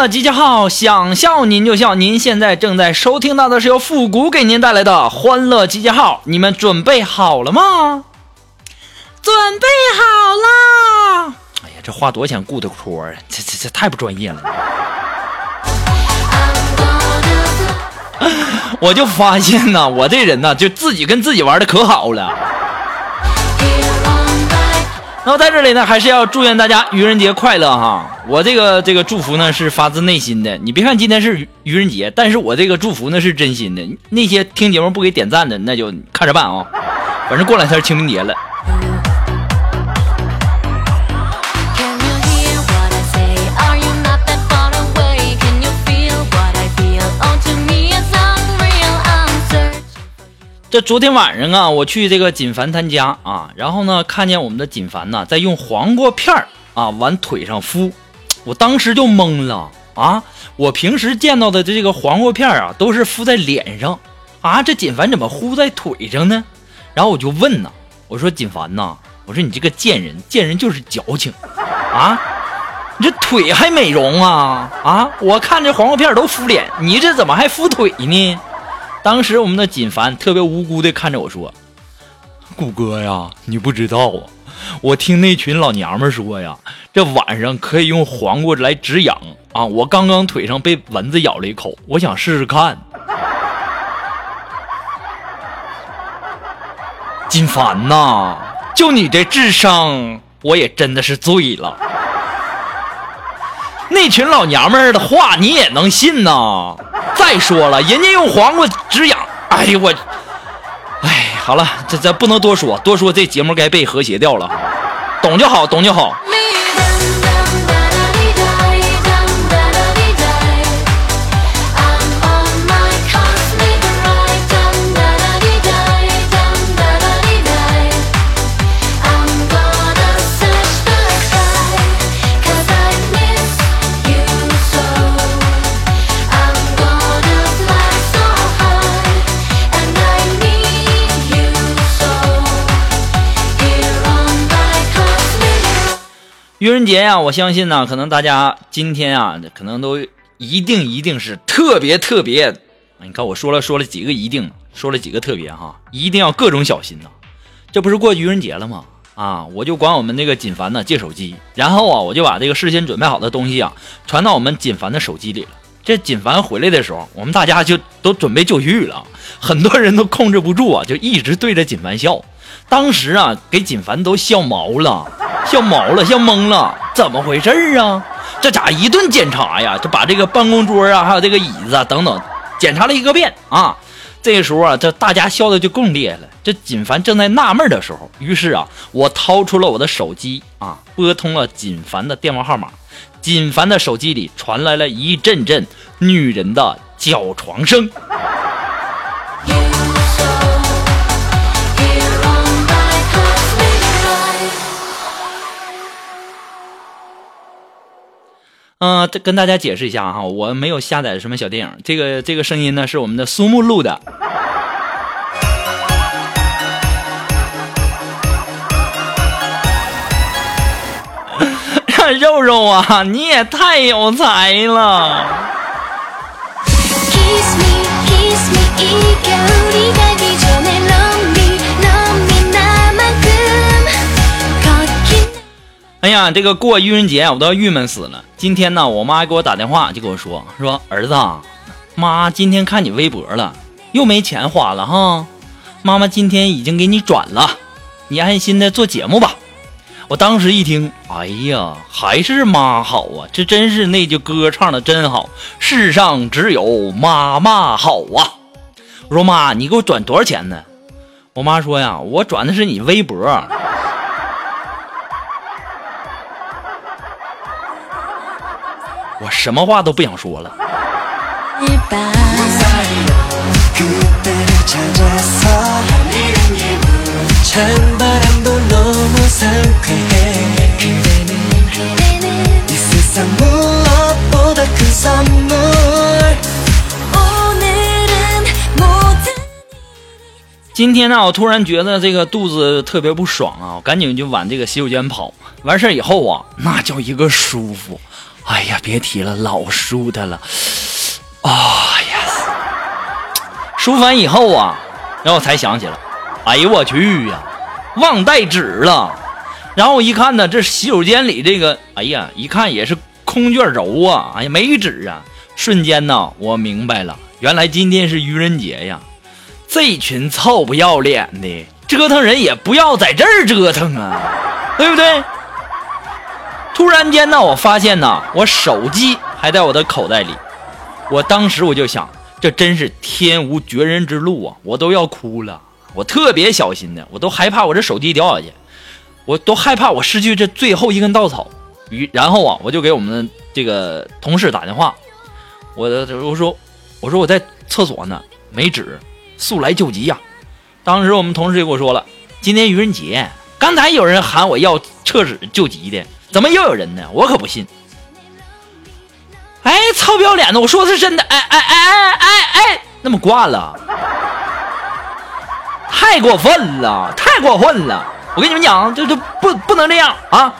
欢乐集结号，想笑您就笑。您现在正在收听到的是由复古给您带来的欢乐集结号，你们准备好了吗？准备好了。哎呀，这话多钱雇的托啊，这这这太不专业了。我就发现呐，我这人呐，就自己跟自己玩的可好了。然后在这里呢，还是要祝愿大家愚人节快乐哈！我这个这个祝福呢是发自内心的。你别看今天是愚人节，但是我这个祝福呢是真心的。那些听节目不给点赞的，那就看着办啊！反正过两天清明节了。这昨天晚上啊，我去这个锦凡他家啊，然后呢，看见我们的锦凡呢在用黄瓜片儿啊往腿上敷，我当时就懵了啊！我平时见到的这个黄瓜片儿啊，都是敷在脸上啊，这锦凡怎么敷在腿上呢？然后我就问呐，我说锦凡呐，我说你这个贱人，贱人就是矫情啊！你这腿还美容啊啊！我看这黄瓜片都敷脸，你这怎么还敷腿呢？当时我们的锦凡特别无辜的看着我说：“谷哥呀，你不知道啊，我听那群老娘们说呀，这晚上可以用黄瓜来止痒啊。我刚刚腿上被蚊子咬了一口，我想试试看。” 锦凡呐，就你这智商，我也真的是醉了。那群老娘们的话你也能信呐？再说了，人家用黄瓜止痒，哎呦我，哎，好了，这这不能多说，多说这节目该被和谐掉了，懂就好，懂就好。愚人节呀，我相信呢，可能大家今天啊，可能都一定一定是特别特别。你看我说了说了几个一定，说了几个特别哈，一定要各种小心呐。这不是过愚人节了吗？啊，我就管我们那个锦凡呢借手机，然后啊，我就把这个事先准备好的东西啊传到我们锦凡的手机里了。这锦凡回来的时候，我们大家就都准备就绪了，很多人都控制不住啊，就一直对着锦凡笑。当时啊，给锦凡都笑毛了。笑毛了，笑懵了，怎么回事啊？这咋一顿检查呀，就把这个办公桌啊，还有这个椅子啊等等，检查了一个遍啊。这时候啊，这大家笑的就更厉害了。这锦凡正在纳闷的时候，于是啊，我掏出了我的手机啊，拨通了锦凡的电话号码。锦凡的手机里传来了一阵阵女人的叫床声。嗯，这跟大家解释一下哈，我没有下载什么小电影，这个这个声音呢是我们的苏木录的。肉肉啊，你也太有才了。哎呀，这个过愚人节我都要郁闷死了。今天呢，我妈给我打电话，就跟我说说儿子，妈今天看你微博了，又没钱花了哈。妈妈今天已经给你转了，你安心的做节目吧。我当时一听，哎呀，还是妈好啊！这真是那句歌唱的真好，世上只有妈妈好啊！我说妈，你给我转多少钱呢？我妈说呀，我转的是你微博。我什么话都不想说了。今天呢，我突然觉得这个肚子特别不爽啊，我赶紧就往这个洗手间跑。完事儿以后啊，那叫一个舒服。哎呀，别提了，老舒坦了。啊呀，舒完以后啊，然后我才想起来，哎呦我去呀，忘带纸了。然后我一看呢，这洗手间里这个，哎呀，一看也是空卷轴啊，哎呀没纸啊。瞬间呢，我明白了，原来今天是愚人节呀。这群臭不要脸的，折腾人也不要在这儿折腾啊，对不对？突然间呢，我发现呢，我手机还在我的口袋里。我当时我就想，这真是天无绝人之路啊！我都要哭了，我特别小心的，我都害怕我这手机掉下去，我都害怕我失去这最后一根稻草。于然后啊，我就给我们这个同事打电话，我我说我说我在厕所呢，没纸，速来救急呀！当时我们同事就跟我说了，今天愚人节，刚才有人喊我要厕纸救急的。怎么又有人呢？我可不信！哎，臭不要脸的！我说的是真的！哎哎哎哎哎哎，那么挂了，太过分了，太过分了！我跟你们讲，这这不不能这样啊！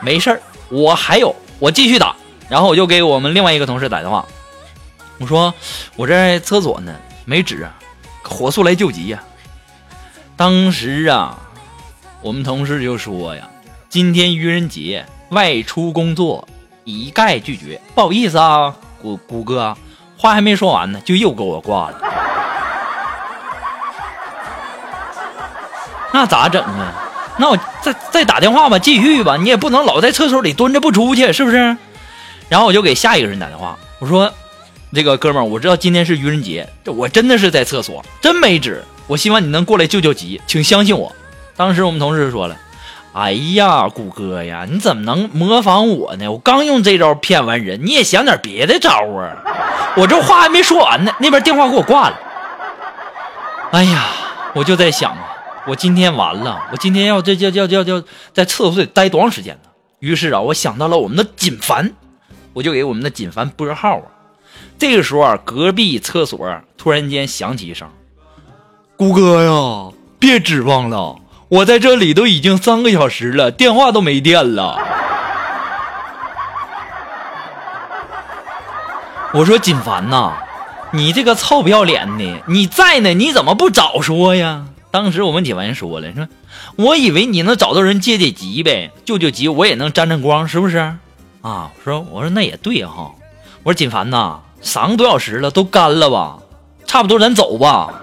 没事儿，我还有，我继续打。然后我就给我们另外一个同事打电话，我说我在厕所呢，没纸，火速来救急呀！当时啊，我们同事就说呀。今天愚人节，外出工作一概拒绝。不好意思啊，谷谷哥，话还没说完呢，就又给我挂了。那咋整啊？那我再再打电话吧，继续吧。你也不能老在厕所里蹲着不出去，是不是？然后我就给下一个人打电话，我说：“这个哥们儿，我知道今天是愚人节，这我真的是在厕所，真没纸。我希望你能过来救救急，请相信我。”当时我们同事就说了。哎呀，谷歌呀，你怎么能模仿我呢？我刚用这招骗完人，你也想点别的招啊？我这话还没说完呢，那边电话给我挂了。哎呀，我就在想啊，我今天完了，我今天要这叫叫叫叫在厕所里待多长时间呢？于是啊，我想到了我们的锦凡，我就给我们的锦凡拨号啊。这个时候啊，隔壁厕所突然间响起一声：“谷歌呀，别指望了。”我在这里都已经三个小时了，电话都没电了。我说锦凡呐，你这个臭不要脸的，你在呢，你怎么不早说呀？当时我们锦凡说了，说我以为你能找到人借借急呗，救救急，我也能沾沾光，是不是？啊，说我说那也对哈。我说锦凡呐，三个多小时了，都干了吧？差不多咱走吧。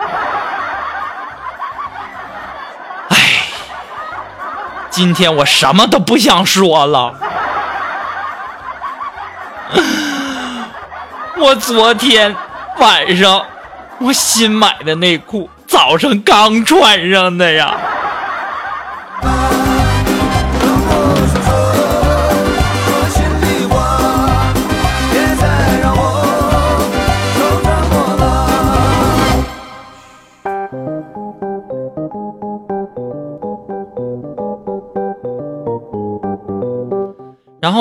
今天我什么都不想说了。我昨天晚上我新买的内裤，早上刚穿上的呀。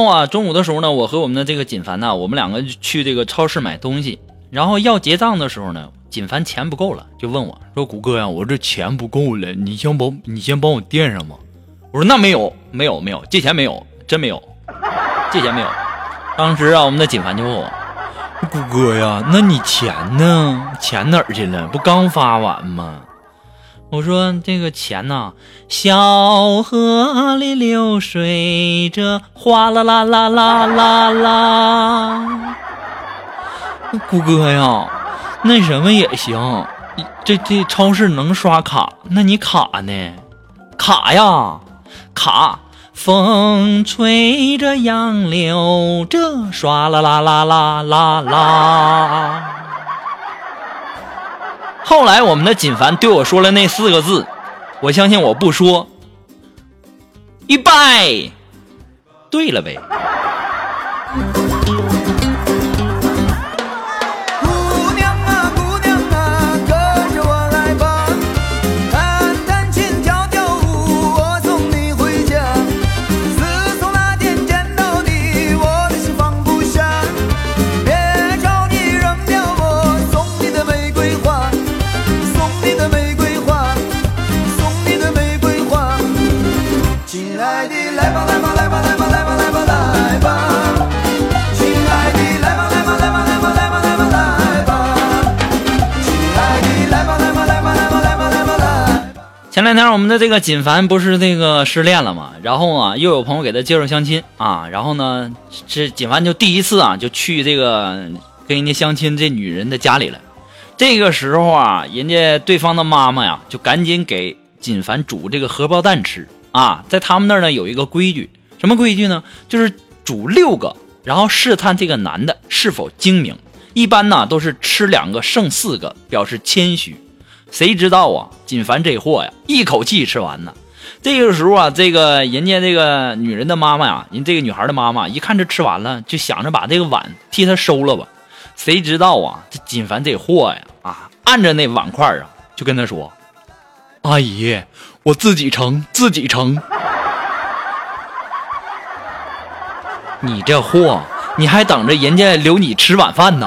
后啊，中午的时候呢，我和我们的这个锦凡呢，我们两个去这个超市买东西。然后要结账的时候呢，锦凡钱不够了，就问我说：“谷哥呀，我这钱不够了，你先帮，你先帮我垫上吧。”我说：“那没有，没有，没有，借钱没有，真没有，借钱没有。”当时啊，我们的锦凡就问我：“谷哥呀，那你钱呢？钱哪儿去了？不刚发完吗？”我说这个钱呐，小河里流水着，哗啦啦啦啦啦啦。谷歌呀，那什么也行，这这超市能刷卡，那你卡呢？卡呀，卡。风吹着杨柳着，唰啦啦啦啦啦啦。后来我们的锦凡对我说了那四个字，我相信我不说，一拜，对了呗。前两天我们的这个锦凡不是那个失恋了嘛，然后啊又有朋友给他介绍相亲啊，然后呢这锦凡就第一次啊就去这个跟人家相亲这女人的家里了。这个时候啊，人家对方的妈妈呀就赶紧给锦凡煮这个荷包蛋吃啊，在他们那儿呢有一个规矩，什么规矩呢？就是煮六个，然后试探这个男的是否精明。一般呢都是吃两个剩四个，表示谦虚。谁知道啊？锦凡这货呀，一口气吃完呢。这个时候啊，这个人家这个女人的妈妈呀，人这个女孩的妈妈一看这吃完了，就想着把这个碗替她收了吧。谁知道啊？这锦凡这货呀，啊，按着那碗筷啊，就跟她说：“阿姨，我自己盛，自己盛。”你这货，你还等着人家留你吃晚饭呢？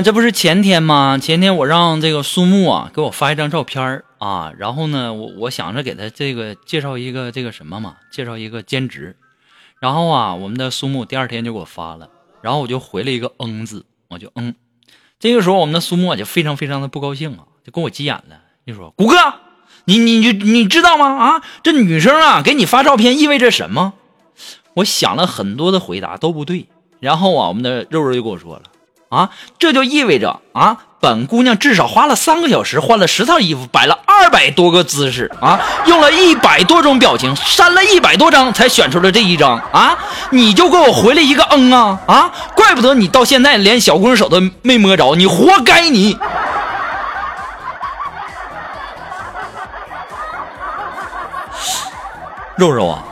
这不是前天吗？前天我让这个苏木啊给我发一张照片啊，然后呢，我我想着给他这个介绍一个这个什么嘛，介绍一个兼职，然后啊，我们的苏木第二天就给我发了，然后我就回了一个嗯字，我就嗯，这个时候我们的苏木就非常非常的不高兴啊，就跟我急眼了，就说：“谷哥，你你你你知道吗？啊，这女生啊给你发照片意味着什么？”我想了很多的回答都不对，然后啊，我们的肉肉就跟我说了。啊，这就意味着啊，本姑娘至少花了三个小时，换了十套衣服，摆了二百多个姿势啊，用了一百多种表情，删了一百多张，才选出了这一张啊！你就给我回了一个嗯啊啊！怪不得你到现在连小姑娘手都没摸着，你活该你！肉肉啊，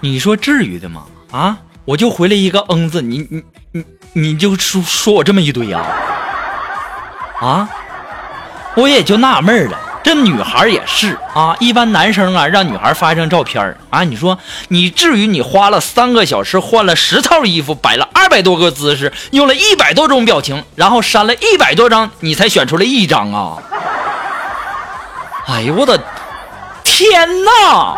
你说至于的吗？啊，我就回了一个嗯字，你你你。就说说我这么一堆呀？啊，我也就纳闷了，这女孩也是啊，一般男生啊让女孩发一张照片啊，你说你至于你花了三个小时换了十套衣服，摆了二百多个姿势，用了一百多种表情，然后删了一百多张，你才选出来一张啊？哎呦我的天哪！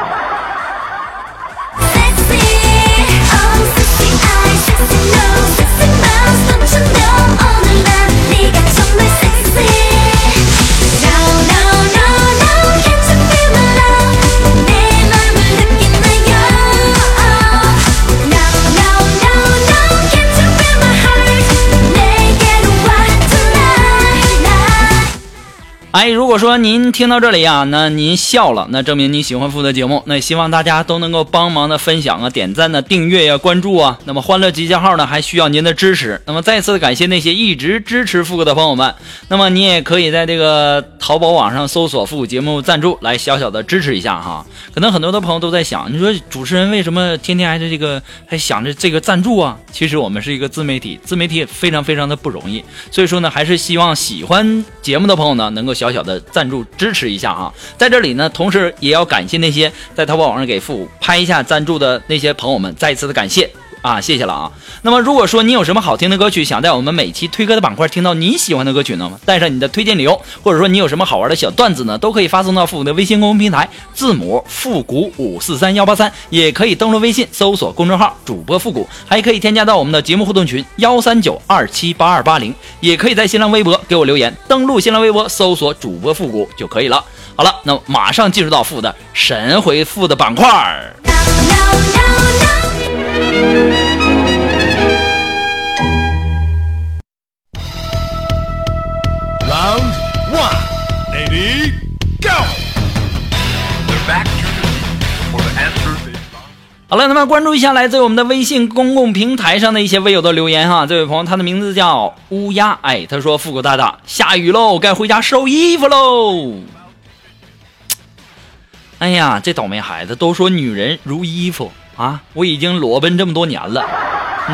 哎，如果说您听到这里呀，那您笑了，那证明您喜欢富的节目。那希望大家都能够帮忙的分享啊、点赞呢、订阅呀、关注啊。那么欢乐集结号呢，还需要您的支持。那么再次感谢那些一直支持富哥的朋友们。那么你也可以在这个淘宝网上搜索“富节目赞助”来小小的支持一下哈。可能很多的朋友都在想，你说主持人为什么天天还是这个还想着这个赞助啊？其实我们是一个自媒体，自媒体也非常非常的不容易。所以说呢，还是希望喜欢节目的朋友呢，能够。小小的赞助支持一下啊，在这里呢，同时也要感谢那些在淘宝网上给父拍一下赞助的那些朋友们，再一次的感谢。啊，谢谢了啊。那么如果说你有什么好听的歌曲，想在我们每期推歌的板块听到你喜欢的歌曲呢？带上你的推荐理由，或者说你有什么好玩的小段子呢，都可以发送到复古的微信公众平台，字母复古五四三幺八三，也可以登录微信搜索公众号主播复古，还可以添加到我们的节目互动群幺三九二七八二八零，也可以在新浪微博给我留言，登录新浪微博搜索主播复古就可以了。好了，那么马上进入到复的神回复的板块好了，那么关注一下来自我们的微信公共平台上的一些微友的留言哈。这位朋友，他的名字叫乌鸦，哎，他说：“复古大大，下雨喽，该回家收衣服喽。”哎呀，这倒霉孩子，都说女人如衣服啊，我已经裸奔这么多年了，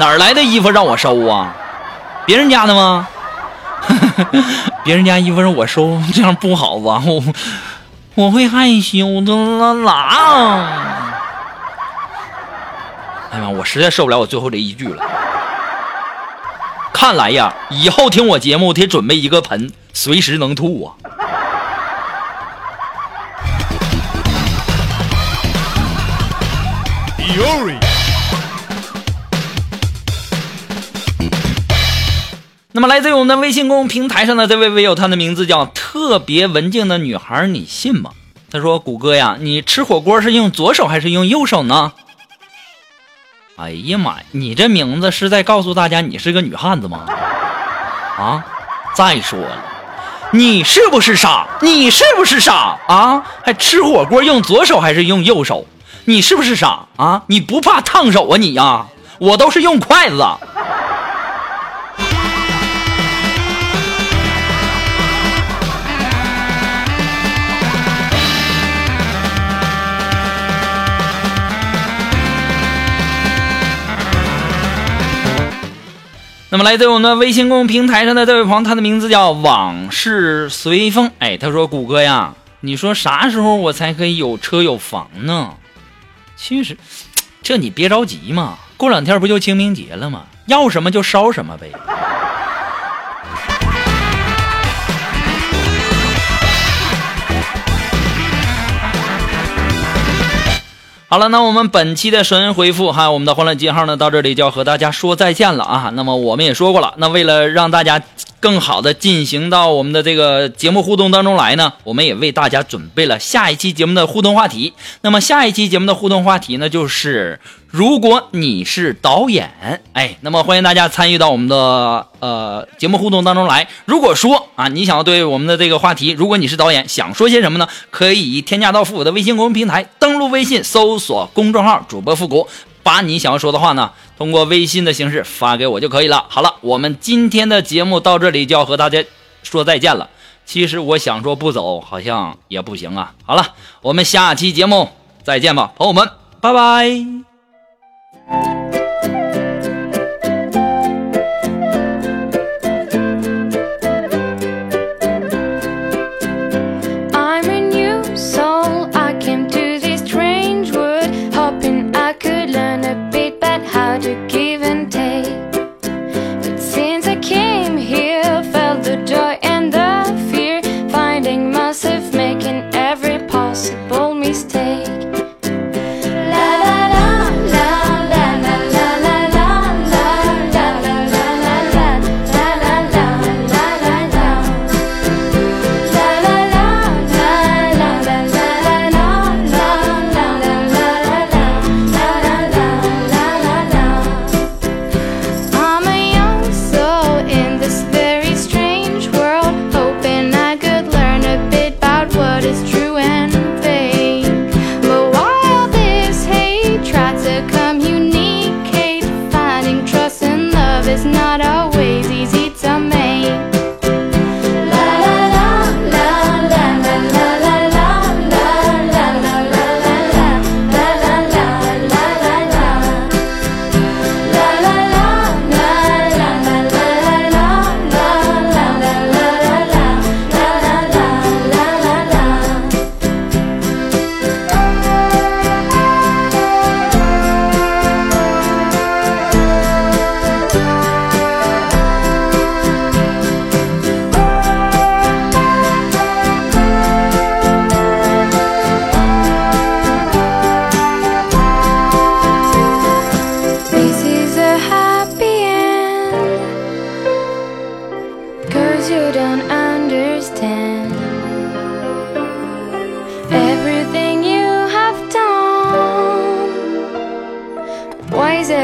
哪儿来的衣服让我收啊？别人家的吗？别人家衣服让我收，这样不好吧？我我会害羞的啦。哎呀，我实在受不了我最后这一句了。看来呀，以后听我节目得准备一个盆，随时能吐啊。那么来自于我们的微信公众平台上的这位微友，他的名字叫特别文静的女孩，你信吗？他说：“谷歌呀，你吃火锅是用左手还是用右手呢？”哎呀妈呀，你这名字是在告诉大家你是个女汉子吗？啊！再说了，你是不是傻？你是不是傻啊？还吃火锅用左手还是用右手？你是不是傻啊？你不怕烫手啊你呀、我都是用筷子。那么来自我们的微信公众平台上的这位朋友，他的名字叫往事随风。哎，他说：“谷歌呀，你说啥时候我才可以有车有房呢？”其实，这你别着急嘛，过两天不就清明节了吗？要什么就烧什么呗。好了，那我们本期的神回复哈我们的欢乐记号呢，到这里就要和大家说再见了啊。那么我们也说过了，那为了让大家更好的进行到我们的这个节目互动当中来呢，我们也为大家准备了下一期节目的互动话题。那么下一期节目的互动话题呢，就是如果你是导演，哎，那么欢迎大家参与到我们的呃节目互动当中来。如果说啊，你想要对我们的这个话题，如果你是导演，想说些什么呢？可以添加到复古的微信公众平台，登录微信搜索公众号主播复古，把你想要说的话呢，通过微信的形式发给我就可以了。好了，我们今天的节目到这里就要和大家说再见了。其实我想说不走，好像也不行啊。好了，我们下期节目再见吧，朋友们，拜拜。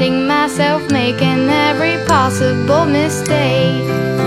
finding myself making every possible mistake.